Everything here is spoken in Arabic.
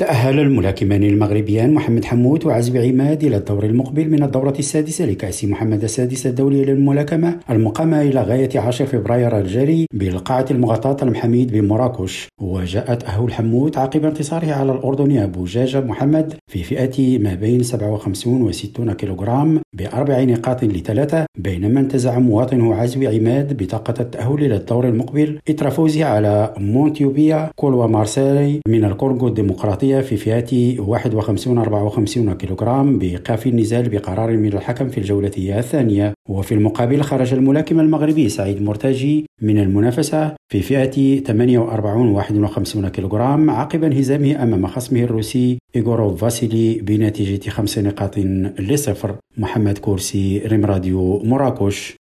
تأهل الملاكمان المغربيان محمد حمود وعزب عماد إلى الدور المقبل من الدورة السادسة لكأس محمد السادس الدولي للملاكمة المقامة إلى غاية 10 فبراير الجاري بالقاعة المغطاة المحميد بمراكش. وجاء تأهل حمود عقب انتصاره على الأردني أبو جاجة محمد في فئة ما بين 57 و 60 كيلوغرام بأربع نقاط لثلاثة بينما انتزع مواطنه عزب عماد بطاقة التأهل إلى الدور المقبل إثر فوزه على مونتيوبيا كولوا مارسيلي من الكونغو الديمقراطي الرياضية في فئة 51 54 كيلوغرام بإيقاف النزال بقرار من الحكم في الجولة الثانية. وفي المقابل خرج الملاكم المغربي سعيد مرتجي من المنافسة في فئة 48 51 كيلوغرام عقب انهزامه أمام خصمه الروسي إيغوروف فاسيلي بنتيجة خمس نقاط لصفر. محمد كورسي ريم راديو مراكش.